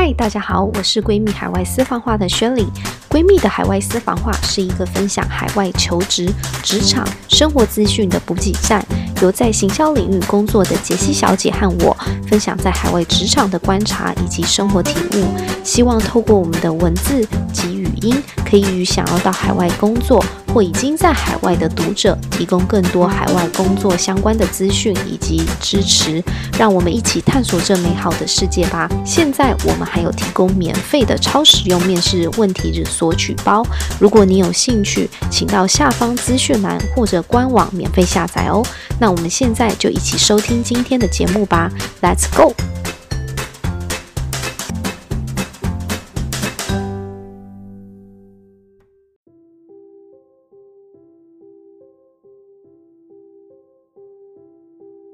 嗨，大家好，我是闺蜜海外私房话的宣礼。闺蜜的海外私房话是一个分享海外求职、职场、生活资讯的补给站，由在行销领域工作的杰西小姐和我分享在海外职场的观察以及生活体悟，希望透过我们的文字及语音，可以与想要到海外工作或已经在海外的读者提供更多海外工作相关的资讯以及支持，让我们一起探索这美好的世界吧。现在我们还有提供免费的超实用面试问题日索取包，如果你有兴趣，请到下方资讯栏或者官网免费下载哦。那我们现在就一起收听今天的节目吧，Let's go！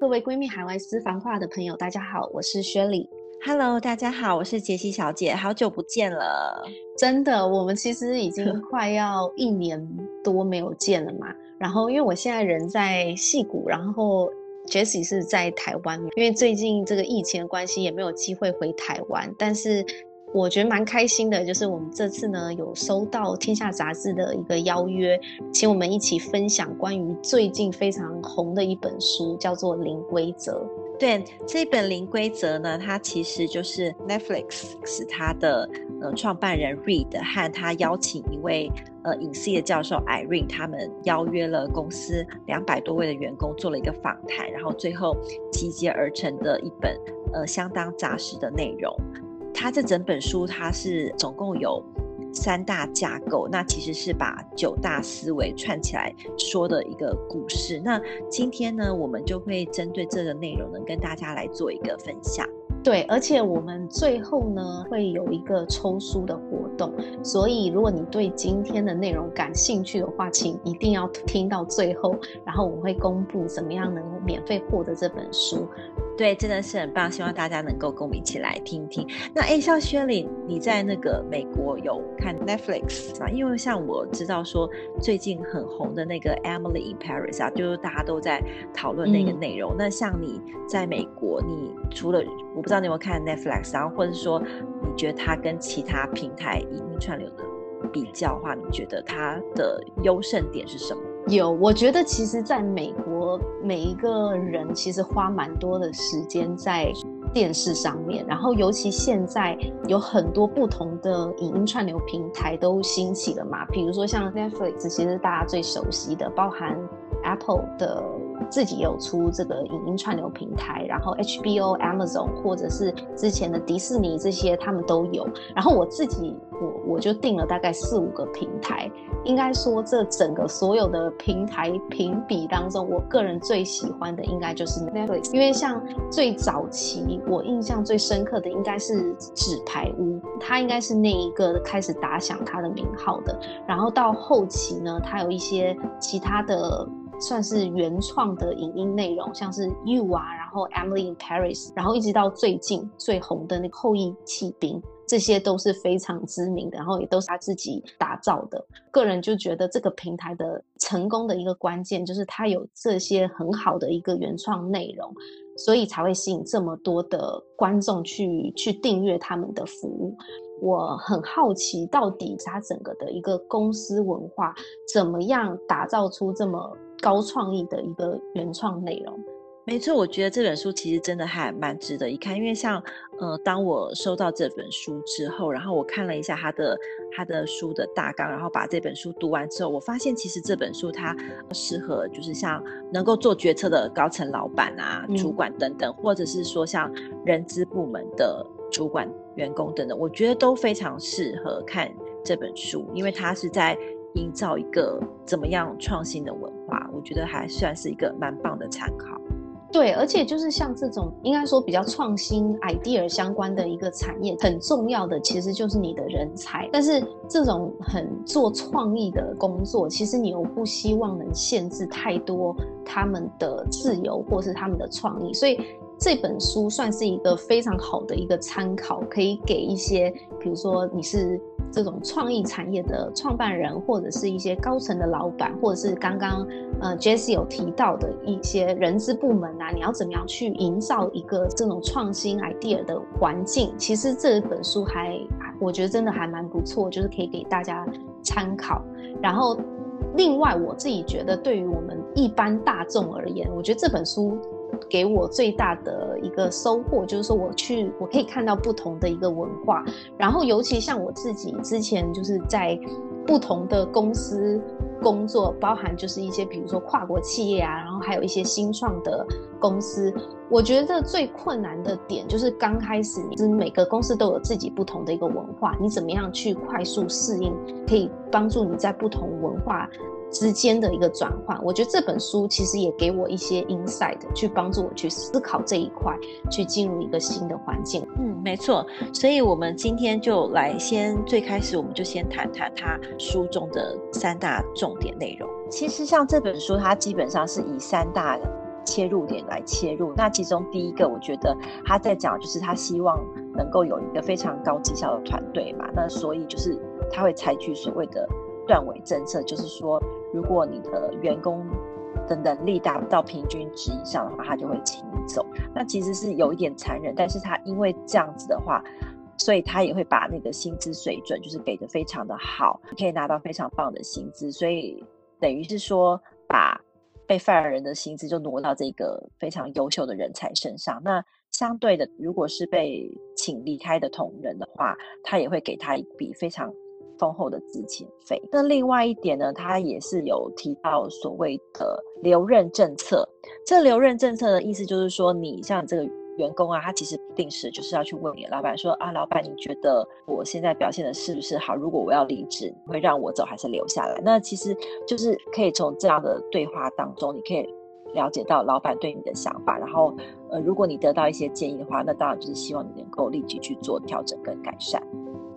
各位闺蜜海外私房话的朋友，大家好，我是薛里。Hello，大家好，我是杰西小姐，好久不见了。真的，我们其实已经快要一年多没有见了嘛。然后，因为我现在人在戏谷，然后 jesie 是在台湾，因为最近这个疫情的关系，也没有机会回台湾，但是。我觉得蛮开心的，就是我们这次呢有收到《天下杂志》的一个邀约，请我们一起分享关于最近非常红的一本书，叫做《零规则》。对，这本《零规则》呢，它其实就是 Netflix 是它的呃创办人 Reed 和他邀请一位呃影视的教授 Irene，他们邀约了公司两百多位的员工做了一个访谈，然后最后集结而成的一本呃相当扎实的内容。它这整本书，它是总共有三大架构，那其实是把九大思维串起来说的一个故事。那今天呢，我们就会针对这个内容呢，跟大家来做一个分享。对，而且我们最后呢，会有一个抽书的活动，所以如果你对今天的内容感兴趣的话，请一定要听到最后，然后我会公布怎么样能免费获得这本书。对，真的是很棒，希望大家能够跟我们一起来听听。那哎，像薛玲，你在那个美国有看 Netflix 吗？因为像我知道说最近很红的那个 Emily in Paris 啊，就是大家都在讨论那个内容。嗯、那像你在美国，你除了我不知道你有没有看 Netflix，然后或者是说你觉得它跟其他平台影音串流的比较的话，你觉得它的优胜点是什么？有，我觉得其实在美国，每一个人其实花蛮多的时间在电视上面，然后尤其现在有很多不同的影音串流平台都兴起了嘛，比如说像 Netflix，其实大家最熟悉的，包含 Apple 的自己有出这个影音串流平台，然后 HBO、Amazon 或者是之前的迪士尼这些他们都有，然后我自己我我就订了大概四五个平台。应该说，这整个所有的平台评比当中，我个人最喜欢的应该就是 Netflix，因为像最早期我印象最深刻的应该是《纸牌屋》，它应该是那一个开始打响它的名号的。然后到后期呢，它有一些其他的算是原创的影音内容，像是 You 啊，然后 Emily in Paris，然后一直到最近最红的那个《后翼弃兵》。这些都是非常知名的，然后也都是他自己打造的。个人就觉得这个平台的成功的一个关键，就是它有这些很好的一个原创内容，所以才会吸引这么多的观众去去订阅他们的服务。我很好奇，到底它整个的一个公司文化怎么样打造出这么高创意的一个原创内容？没错，我觉得这本书其实真的还蛮值得一看，因为像，呃，当我收到这本书之后，然后我看了一下它的它的书的大纲，然后把这本书读完之后，我发现其实这本书它适合就是像能够做决策的高层老板啊、主管等等，嗯、或者是说像人资部门的主管、员工等等，我觉得都非常适合看这本书，因为它是在营造一个怎么样创新的文我觉得还算是一个蛮棒的参考。对，而且就是像这种应该说比较创新 idea 相关的一个产业，很重要的其实就是你的人才。但是这种很做创意的工作，其实你又不希望能限制太多他们的自由或是他们的创意，所以这本书算是一个非常好的一个参考，可以给一些，比如说你是这种创意产业的创办人，或者是一些高层的老板，或者是刚刚呃，Jesse 有提到的一些人资部门啊，你要怎么样去营造一个这种创新 idea 的环境？其实这本书还，我觉得真的还蛮不错，就是可以给大家参考。然后，另外我自己觉得，对于我们一般大众而言，我觉得这本书。给我最大的一个收获就是说，我去我可以看到不同的一个文化，然后尤其像我自己之前就是在不同的公司工作，包含就是一些比如说跨国企业啊，然后还有一些新创的公司，我觉得最困难的点就是刚开始，就是每个公司都有自己不同的一个文化，你怎么样去快速适应，可以帮助你在不同文化。之间的一个转换，我觉得这本书其实也给我一些 insight，去帮助我去思考这一块，去进入一个新的环境。嗯，没错。所以，我们今天就来先最开始，我们就先谈谈他书中的三大重点内容。其实，像这本书，它基本上是以三大切入点来切入。那其中第一个，我觉得他在讲，就是他希望能够有一个非常高绩效的团队嘛。那所以就是他会采取所谓的断尾政策，就是说。如果你的员工的能力达不到平均值以上的话，他就会请你走。那其实是有一点残忍，但是他因为这样子的话，所以他也会把那个薪资水准就是给的非常的好，可以拿到非常棒的薪资。所以等于是说，把被 fire 人的薪资就挪到这个非常优秀的人才身上。那相对的，如果是被请离开的同仁的话，他也会给他一笔非常。丰厚的资遣费。那另外一点呢，他也是有提到所谓的留任政策。这留任政策的意思就是说，你像这个员工啊，他其实不定时就是要去问你老板说啊，老板你觉得我现在表现的是不是好？如果我要离职，你会让我走还是留下来？那其实就是可以从这样的对话当中，你可以了解到老板对你的想法。然后呃，如果你得到一些建议的话，那当然就是希望你能够立即去做调整跟改善。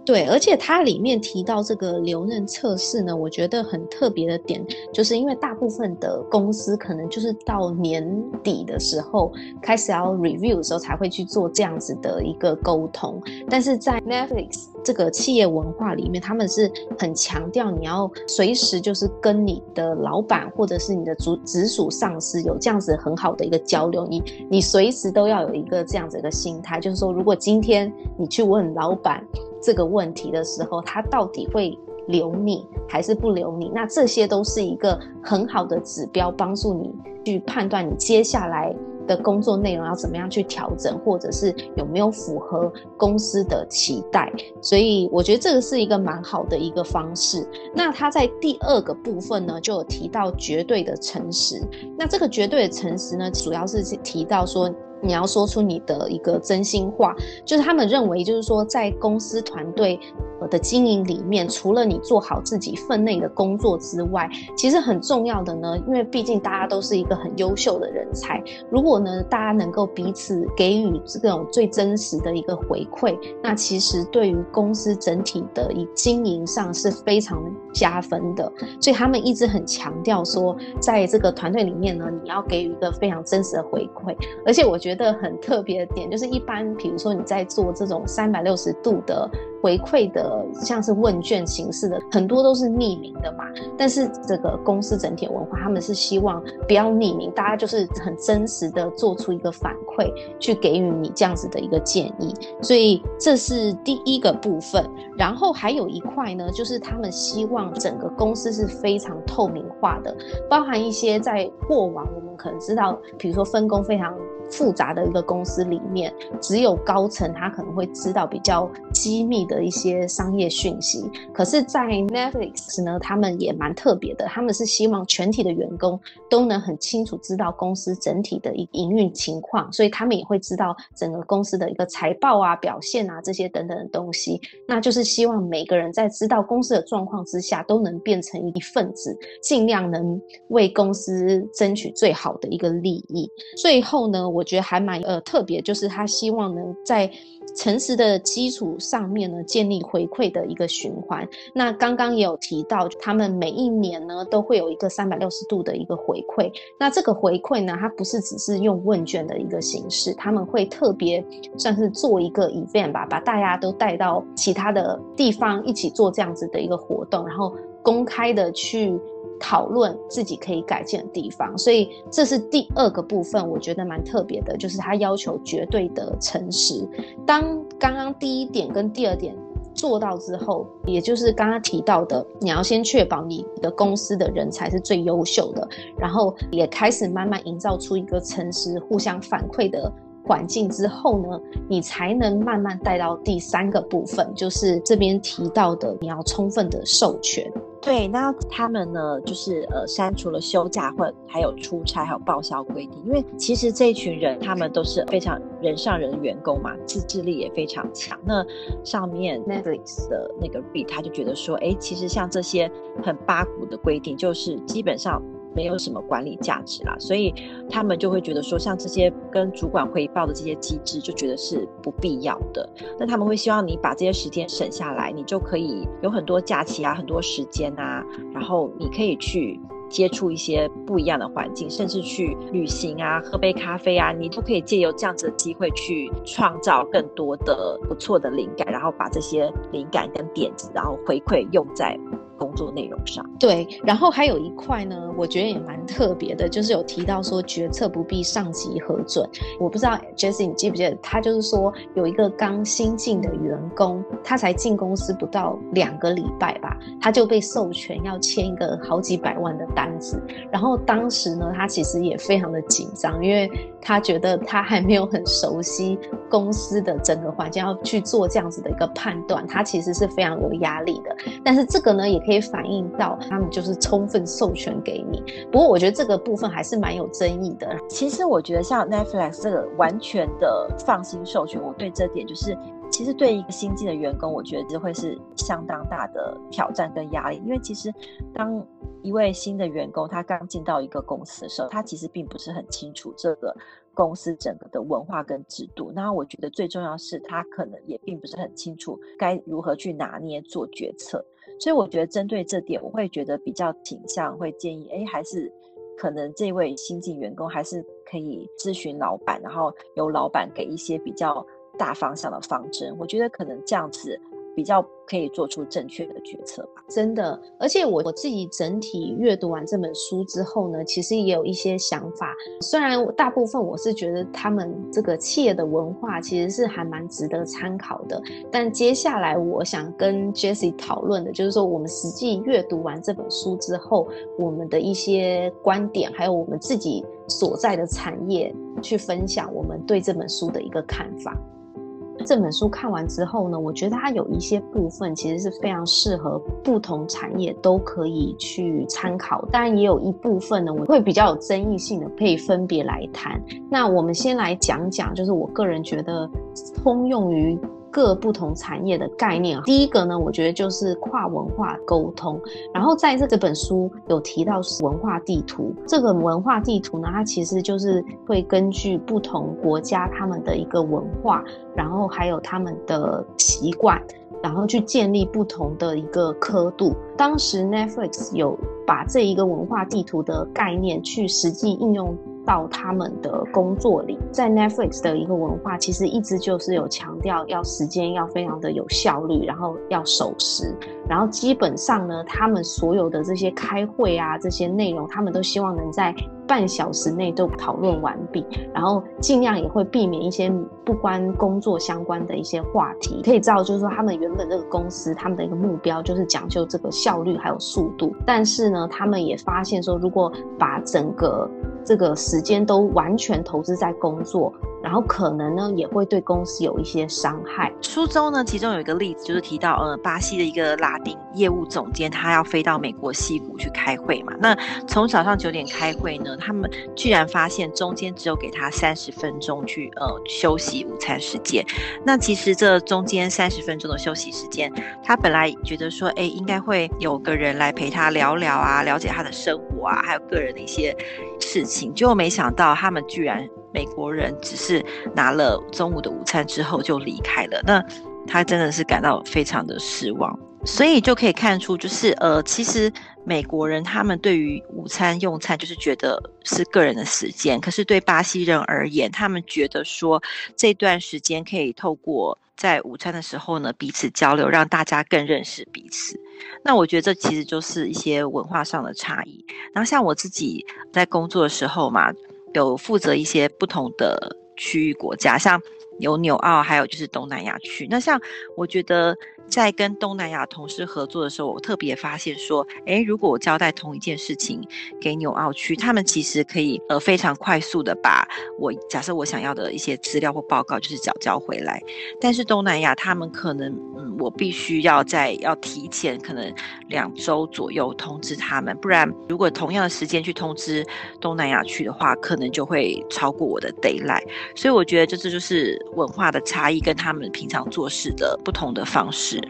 对，而且它里面提到这个留任测试呢，我觉得很特别的点，就是因为大部分的公司可能就是到年底的时候开始要 review 的时候才会去做这样子的一个沟通，但是在 Netflix 这个企业文化里面，他们是很强调你要随时就是跟你的老板或者是你的主直属上司有这样子很好的一个交流，你你随时都要有一个这样子的心态，就是说如果今天你去问老板。这个问题的时候，他到底会留你还是不留你？那这些都是一个很好的指标，帮助你去判断你接下来的工作内容要怎么样去调整，或者是有没有符合公司的期待。所以我觉得这个是一个蛮好的一个方式。那他在第二个部分呢，就有提到绝对的诚实。那这个绝对的诚实呢，主要是提到说。你要说出你的一个真心话，就是他们认为，就是说在公司团队的经营里面，除了你做好自己分内的工作之外，其实很重要的呢，因为毕竟大家都是一个很优秀的人才，如果呢大家能够彼此给予这种最真实的一个回馈，那其实对于公司整体的一经营上是非常加分的。所以他们一直很强调说，在这个团队里面呢，你要给予一个非常真实的回馈，而且我觉得很特别的点就是，一般比如说你在做这种三百六十度的。回馈的呃像是问卷形式的，很多都是匿名的嘛。但是这个公司整体文化，他们是希望不要匿名，大家就是很真实的做出一个反馈，去给予你这样子的一个建议。所以这是第一个部分。然后还有一块呢，就是他们希望整个公司是非常透明化的，包含一些在过往我们可能知道，比如说分工非常。复杂的一个公司里面，只有高层他可能会知道比较机密的一些商业讯息。可是，在 Netflix 呢，他们也蛮特别的，他们是希望全体的员工都能很清楚知道公司整体的一营运情况，所以他们也会知道整个公司的一个财报啊、表现啊这些等等的东西。那就是希望每个人在知道公司的状况之下，都能变成一份子，尽量能为公司争取最好的一个利益。最后呢，我我觉得还蛮呃特别，就是他希望能在诚实的基础上面呢，建立回馈的一个循环。那刚刚也有提到，他们每一年呢都会有一个三百六十度的一个回馈。那这个回馈呢，它不是只是用问卷的一个形式，他们会特别算是做一个 event 吧，把大家都带到其他的地方一起做这样子的一个活动，然后公开的去。讨论自己可以改进的地方，所以这是第二个部分，我觉得蛮特别的，就是他要求绝对的诚实。当刚刚第一点跟第二点做到之后，也就是刚刚提到的，你要先确保你的公司的人才是最优秀的，然后也开始慢慢营造出一个诚实、互相反馈的环境之后呢，你才能慢慢带到第三个部分，就是这边提到的，你要充分的授权。对，那他们呢，就是呃删除了休假或还有出差还有报销规定，因为其实这一群人他们都是非常人上人的员工嘛，自制力也非常强。那上面 Netflix 的那个 Reed 他就觉得说，哎，其实像这些很八股的规定，就是基本上。没有什么管理价值啦，所以他们就会觉得说，像这些跟主管汇报的这些机制，就觉得是不必要的。那他们会希望你把这些时间省下来，你就可以有很多假期啊，很多时间啊，然后你可以去接触一些不一样的环境，甚至去旅行啊，喝杯咖啡啊，你都可以借由这样子的机会去创造更多的不错的灵感，然后把这些灵感跟点子，然后回馈用在。工作内容上，对，然后还有一块呢，我觉得也蛮特别的，就是有提到说决策不必上级核准。我不知道 Jessie 你记不记得，他就是说有一个刚新进的员工，他才进公司不到两个礼拜吧，他就被授权要签一个好几百万的单子。然后当时呢，他其实也非常的紧张，因为他觉得他还没有很熟悉公司的整个环境，要去做这样子的一个判断，他其实是非常有压力的。但是这个呢，也可以反映到他们就是充分授权给你，不过我觉得这个部分还是蛮有争议的。其实我觉得像 Netflix 这个完全的放心授权，我对这点就是，其实对一个新进的员工，我觉得这会是相当大的挑战跟压力，因为其实当一位新的员工他刚进到一个公司的时候，他其实并不是很清楚这个公司整个的文化跟制度。那我觉得最重要是他可能也并不是很清楚该如何去拿捏做决策。所以我觉得针对这点，我会觉得比较倾向会建议，哎，还是可能这位新进员工还是可以咨询老板，然后由老板给一些比较大方向的方针。我觉得可能这样子。比较可以做出正确的决策吧，真的。而且我我自己整体阅读完这本书之后呢，其实也有一些想法。虽然大部分我是觉得他们这个企业的文化其实是还蛮值得参考的，但接下来我想跟 Jessie 讨论的就是说，我们实际阅读完这本书之后，我们的一些观点，还有我们自己所在的产业，去分享我们对这本书的一个看法。这本书看完之后呢，我觉得它有一些部分其实是非常适合不同产业都可以去参考，当然也有一部分呢，我会比较有争议性的，可以分别来谈。那我们先来讲讲，就是我个人觉得通用于。各不同产业的概念，第一个呢，我觉得就是跨文化沟通。然后在这本书有提到文化地图，这个文化地图呢，它其实就是会根据不同国家他们的一个文化，然后还有他们的习惯，然后去建立不同的一个刻度。当时 Netflix 有把这一个文化地图的概念去实际应用。到他们的工作里，在 Netflix 的一个文化，其实一直就是有强调要时间要非常的有效率，然后要守时，然后基本上呢，他们所有的这些开会啊，这些内容，他们都希望能在半小时内都讨论完毕，然后尽量也会避免一些不关工作相关的一些话题。可以知道，就是说他们原本这个公司，他们的一个目标就是讲究这个效率还有速度，但是呢，他们也发现说，如果把整个这个时间都完全投资在工作，然后可能呢也会对公司有一些伤害。书中呢，其中有一个例子就是提到，呃，巴西的一个拉丁业务总监，他要飞到美国西谷去开会嘛。那从早上九点开会呢，他们居然发现中间只有给他三十分钟去呃休息午餐时间。那其实这中间三十分钟的休息时间，他本来觉得说，哎，应该会有个人来陪他聊聊啊，了解他的生活啊，还有个人的一些事情。结果没想到，他们居然美国人只是拿了中午的午餐之后就离开了，那他真的是感到非常的失望。所以就可以看出，就是呃，其实美国人他们对于午餐用餐就是觉得是个人的时间，可是对巴西人而言，他们觉得说这段时间可以透过在午餐的时候呢彼此交流，让大家更认识彼此。那我觉得这其实就是一些文化上的差异。然后像我自己在工作的时候嘛，有负责一些不同的区域国家，像有纽澳，还有就是东南亚区。那像我觉得。在跟东南亚同事合作的时候，我特别发现说，诶，如果我交代同一件事情给纽澳区，他们其实可以呃非常快速的把我假设我想要的一些资料或报告就是缴交回来。但是东南亚他们可能，嗯，我必须要在要提前可能两周左右通知他们，不然如果同样的时间去通知东南亚区的话，可能就会超过我的 deadline。所以我觉得这这就是文化的差异，跟他们平常做事的不同的方式。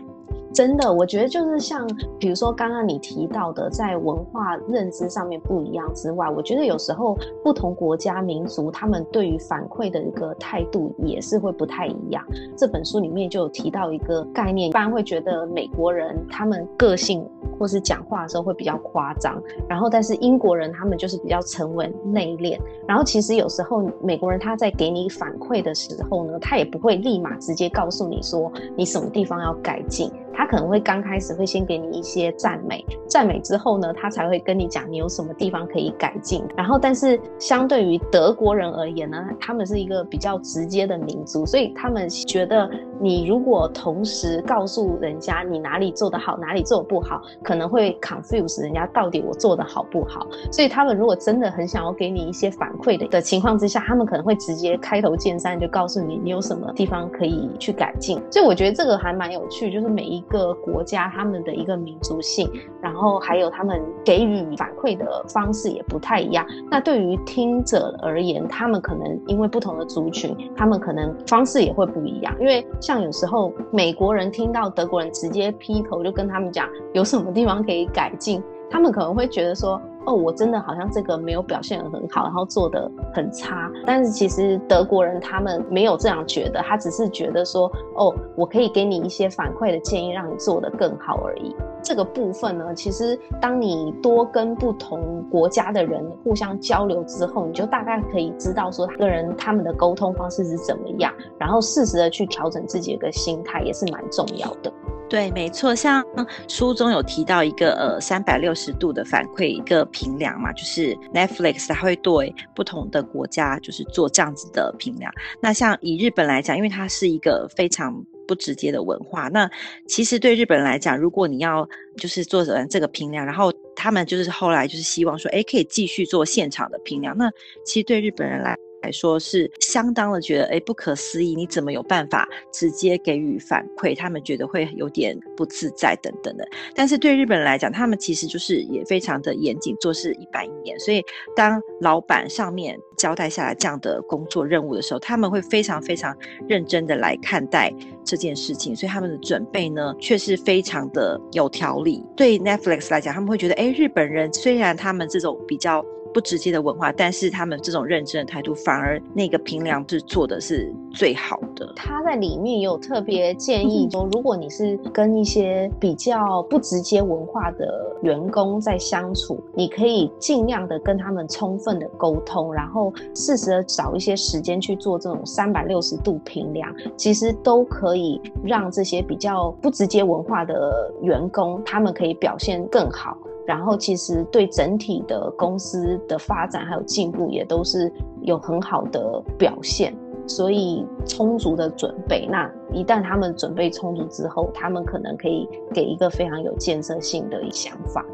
真的，我觉得就是像，比如说刚刚你提到的，在文化认知上面不一样之外，我觉得有时候不同国家民族他们对于反馈的一个态度也是会不太一样。这本书里面就有提到一个概念，一般会觉得美国人他们个性或是讲话的时候会比较夸张，然后但是英国人他们就是比较沉稳内敛。然后其实有时候美国人他在给你反馈的时候呢，他也不会立马直接告诉你说你什么地方要改进。他可能会刚开始会先给你一些赞美，赞美之后呢，他才会跟你讲你有什么地方可以改进。然后，但是相对于德国人而言呢，他们是一个比较直接的民族，所以他们觉得你如果同时告诉人家你哪里做得好，哪里做得不好，可能会 confuse 人家到底我做得好不好。所以他们如果真的很想要给你一些反馈的的情况之下，他们可能会直接开头见山就告诉你你有什么地方可以去改进。所以我觉得这个还蛮有趣，就是每一。一个国家他们的一个民族性，然后还有他们给予反馈的方式也不太一样。那对于听者而言，他们可能因为不同的族群，他们可能方式也会不一样。因为像有时候美国人听到德国人直接劈头就跟他们讲有什么地方可以改进，他们可能会觉得说。哦，我真的好像这个没有表现得很好，然后做的很差。但是其实德国人他们没有这样觉得，他只是觉得说，哦，我可以给你一些反馈的建议，让你做得更好而已。这个部分呢，其实当你多跟不同国家的人互相交流之后，你就大概可以知道说，个人他们的沟通方式是怎么样，然后适时的去调整自己的一个心态也是蛮重要的。对，没错，像书中有提到一个呃三百六十度的反馈一个评量嘛，就是 Netflix 它会对不同的国家就是做这样子的评量。那像以日本来讲，因为它是一个非常不直接的文化，那其实对日本人来讲，如果你要就是做成这个评量，然后他们就是后来就是希望说，哎，可以继续做现场的评量。那其实对日本人来来说是相当的觉得诶不可思议，你怎么有办法直接给予反馈？他们觉得会有点不自在等等的。但是对日本人来讲，他们其实就是也非常的严谨，做事一板一眼。所以当老板上面交代下来这样的工作任务的时候，他们会非常非常认真的来看待这件事情。所以他们的准备呢，却是非常的有条理。对 Netflix 来讲，他们会觉得，诶日本人虽然他们这种比较。不直接的文化，但是他们这种认真的态度，反而那个评量是做的是最好的。他在里面有特别建议说，如果你是跟一些比较不直接文化的员工在相处，你可以尽量的跟他们充分的沟通，然后适时的找一些时间去做这种三百六十度评量，其实都可以让这些比较不直接文化的员工，他们可以表现更好。然后其实对整体的公司的发展还有进步也都是有很好的表现，所以充足的准备，那一旦他们准备充足之后，他们可能可以给一个非常有建设性的想法。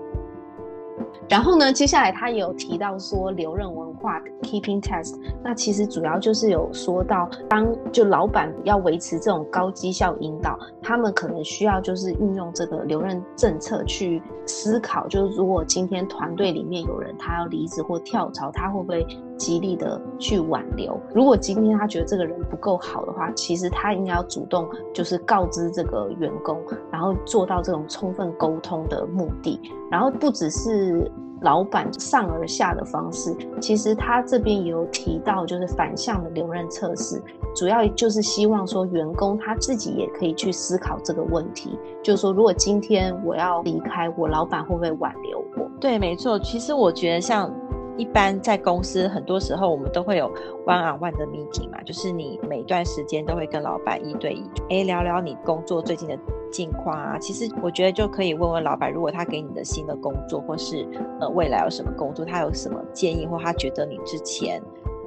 然后呢，接下来他也有提到说留任文化 keeping test，那其实主要就是有说到，当就老板要维持这种高绩效引导，他们可能需要就是运用这个留任政策去思考，就是如果今天团队里面有人他要离职或跳槽，他会不会极力的去挽留？如果今天他觉得这个人不够好的话，其实他应该要主动就是告知这个员工，然后做到这种充分沟通的目的，然后不只是。老板上而下的方式，其实他这边也有提到，就是反向的留任测试，主要就是希望说员工他自己也可以去思考这个问题，就是说如果今天我要离开，我老板会不会挽留我？对，没错。其实我觉得像。一般在公司，很多时候我们都会有 one on one 的 meeting 嘛，就是你每段时间都会跟老板一对一，哎，聊聊你工作最近的近况啊。其实我觉得就可以问问老板，如果他给你的新的工作，或是呃未来有什么工作，他有什么建议，或他觉得你之前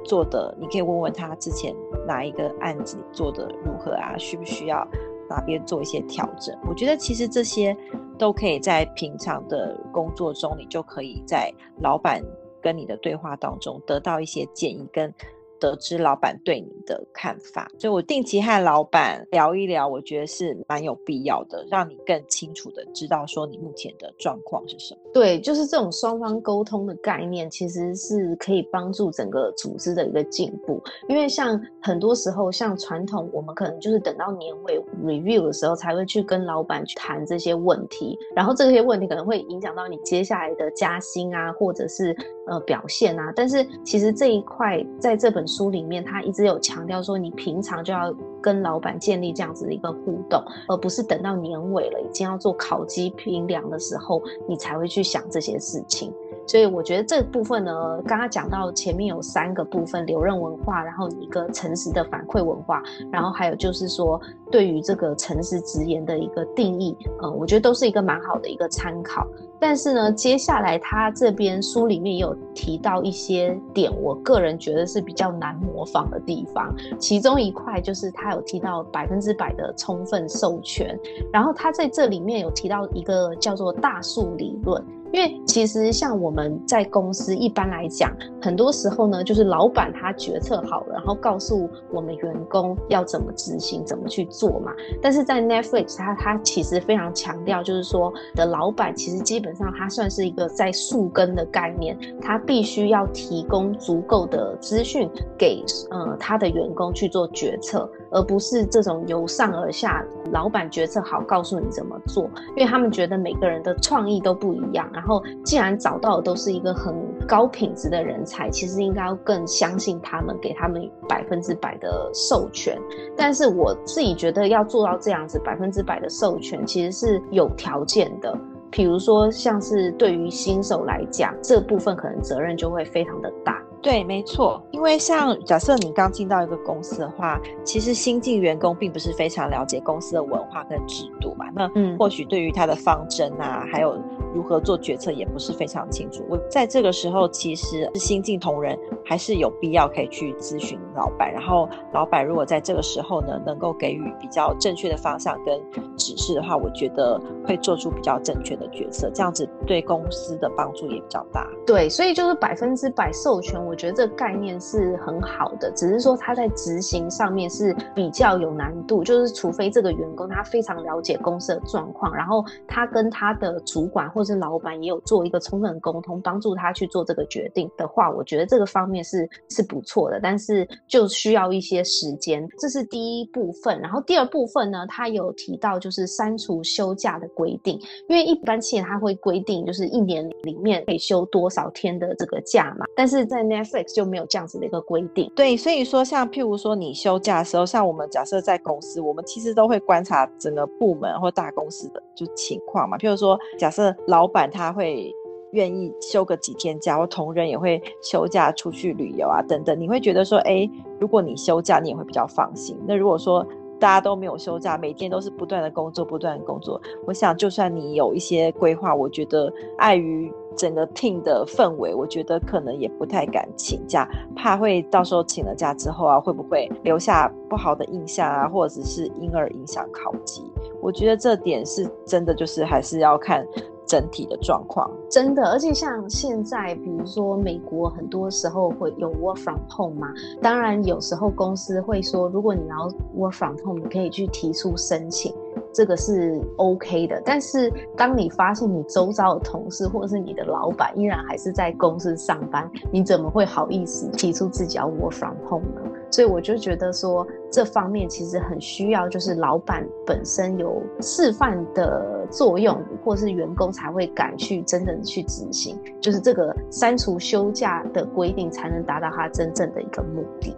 做的，你可以问问他之前哪一个案子做的如何啊，需不需要哪边做一些调整？我觉得其实这些都可以在平常的工作中，你就可以在老板。跟你的对话当中得到一些建议跟。得知老板对你的看法，所以我定期和老板聊一聊，我觉得是蛮有必要的，让你更清楚的知道说你目前的状况是什么。对，就是这种双方沟通的概念，其实是可以帮助整个组织的一个进步。因为像很多时候，像传统，我们可能就是等到年尾 review 的时候，才会去跟老板去谈这些问题，然后这些问题可能会影响到你接下来的加薪啊，或者是呃表现啊。但是其实这一块在这本书里面，他一直有强调说，你平常就要跟老板建立这样子的一个互动，而不是等到年尾了，已经要做考绩评量的时候，你才会去想这些事情。所以我觉得这部分呢，刚刚讲到前面有三个部分：留任文化，然后一个诚实的反馈文化，然后还有就是说对于这个诚实直言的一个定义，嗯，我觉得都是一个蛮好的一个参考。但是呢，接下来他这边书里面也有提到一些点，我个人觉得是比较难模仿的地方。其中一块就是他有提到百分之百的充分授权，然后他在这里面有提到一个叫做大数理论。因为其实像我们在公司一般来讲，很多时候呢，就是老板他决策好了，然后告诉我们员工要怎么执行、怎么去做嘛。但是在 Netflix，他他其实非常强调，就是说的老板其实基本上他算是一个在树根的概念，他必须要提供足够的资讯给呃他的员工去做决策，而不是这种由上而下，老板决策好告诉你怎么做，因为他们觉得每个人的创意都不一样。然后，既然找到的都是一个很高品质的人才，其实应该要更相信他们，给他们百分之百的授权。但是我自己觉得要做到这样子百分之百的授权，其实是有条件的。比如说，像是对于新手来讲，这部分可能责任就会非常的大。对，没错，因为像假设你刚进到一个公司的话，其实新进员工并不是非常了解公司的文化跟制度嘛。那嗯，或许对于他的方针啊，还有。如何做决策也不是非常清楚。我在这个时候，其实是新进同仁还是有必要可以去咨询老板。然后，老板如果在这个时候呢，能够给予比较正确的方向跟指示的话，我觉得会做出比较正确的决策。这样子对公司的帮助也比较大。对，所以就是百分之百授权，我觉得这个概念是很好的。只是说他在执行上面是比较有难度，就是除非这个员工他非常了解公司的状况，然后他跟他的主管或是老板也有做一个充分的沟通，帮助他去做这个决定的话，我觉得这个方面是是不错的，但是就需要一些时间。这是第一部分，然后第二部分呢，他有提到就是删除休假的规定，因为一般企业他会规定就是一年里面可以休多少天的这个假嘛，但是在 Netflix 就没有这样子的一个规定。对，所以说像譬如说你休假的时候，像我们假设在公司，我们其实都会观察整个部门或大公司的就情况嘛，譬如说假设老板他会愿意休个几天假，或同仁也会休假出去旅游啊，等等。你会觉得说，哎，如果你休假，你也会比较放心。那如果说大家都没有休假，每天都是不断的工作，不断的工作，我想就算你有一些规划，我觉得碍于整个 team 的氛围，我觉得可能也不太敢请假，怕会到时候请了假之后啊，会不会留下不好的印象啊，或者是因而影响考绩？我觉得这点是真的，就是还是要看。整体的状况真的，而且像现在，比如说美国，很多时候会有 work from home 嘛。当然，有时候公司会说，如果你要 work from home，你可以去提出申请，这个是 OK 的。但是，当你发现你周遭的同事或者是你的老板依然还是在公司上班，你怎么会好意思提出自己要 work from home 呢？所以我就觉得说，这方面其实很需要，就是老板本身有示范的作用，或是员工才会敢去真正去执行，就是这个删除休假的规定，才能达到他真正的一个目的。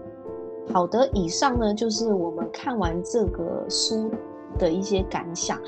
好的，以上呢就是我们看完这个书的一些感想。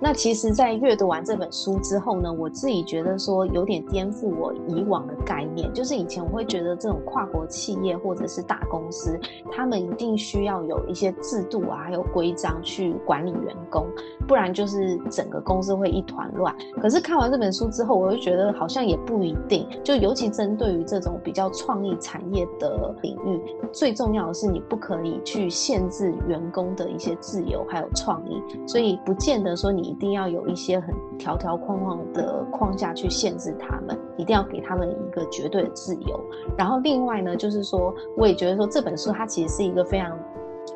那其实，在阅读完这本书之后呢，我自己觉得说有点颠覆我以往的概念，就是以前我会觉得这种跨国企业或者是大公司，他们一定需要有一些制度啊，还有规章去管理员工，不然就是整个公司会一团乱。可是看完这本书之后，我就觉得好像也不一定，就尤其针对于这种比较创意产业的领域，最重要的是你不可以去限制员工的一些自由还有创意，所以不见得说你。一定要有一些很条条框框的框架去限制他们，一定要给他们一个绝对的自由。然后另外呢，就是说，我也觉得说这本书它其实是一个非常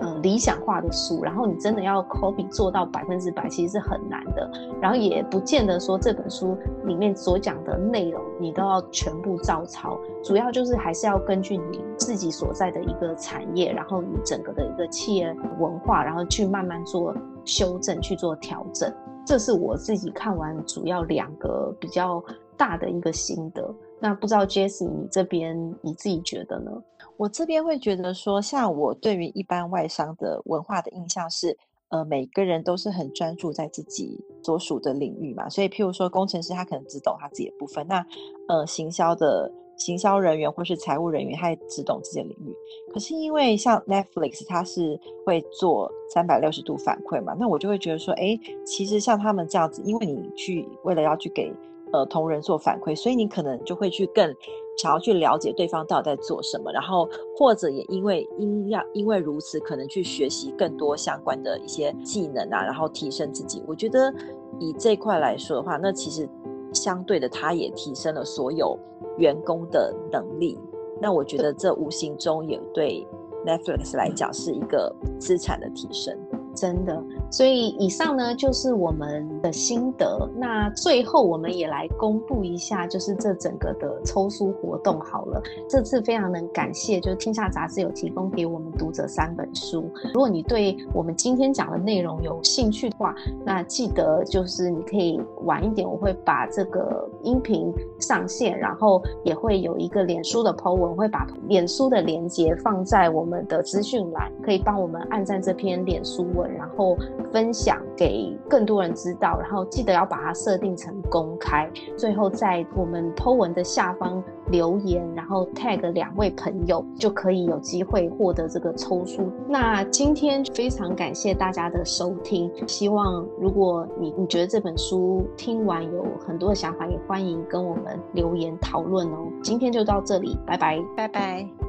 呃理想化的书。然后你真的要 copy 做到百分之百，其实是很难的。然后也不见得说这本书里面所讲的内容你都要全部照抄。主要就是还是要根据你自己所在的一个产业，然后你整个的一个企业文化，然后去慢慢做。修正去做调整，这是我自己看完主要两个比较大的一个心得。那不知道 Jesse 你这边你自己觉得呢？我这边会觉得说，像我对于一般外商的文化的印象是，呃，每个人都是很专注在自己所属的领域嘛。所以，譬如说工程师，他可能只懂他自己的部分。那，呃，行销的。行销人员或是财务人员，他也只懂自己的领域。可是因为像 Netflix，它是会做三百六十度反馈嘛，那我就会觉得说，哎，其实像他们这样子，因为你去为了要去给呃同仁做反馈，所以你可能就会去更想要去了解对方到底在做什么，然后或者也因为因要因为如此，可能去学习更多相关的一些技能啊，然后提升自己。我觉得以这块来说的话，那其实相对的，他也提升了所有。员工的能力，那我觉得这无形中也对 Netflix 来讲是一个资产的提升，真的。所以以上呢就是我们的心得。那最后我们也来公布一下，就是这整个的抽书活动好了。这次非常能感谢，就是天下杂志有提供给我们读者三本书。如果你对我们今天讲的内容有兴趣的话，那记得就是你可以晚一点，我会把这个音频上线，然后也会有一个脸书的 po 文，会把脸书的连接放在我们的资讯栏，可以帮我们按赞这篇脸书文，然后。分享给更多人知道，然后记得要把它设定成公开。最后在我们 po 文的下方留言，然后 tag 两位朋友，就可以有机会获得这个抽书。那今天非常感谢大家的收听，希望如果你你觉得这本书听完有很多的想法，也欢迎跟我们留言讨论哦。今天就到这里，拜拜，拜拜。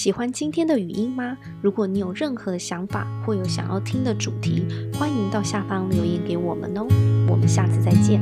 喜欢今天的语音吗？如果你有任何的想法或有想要听的主题，欢迎到下方留言给我们哦。我们下次再见。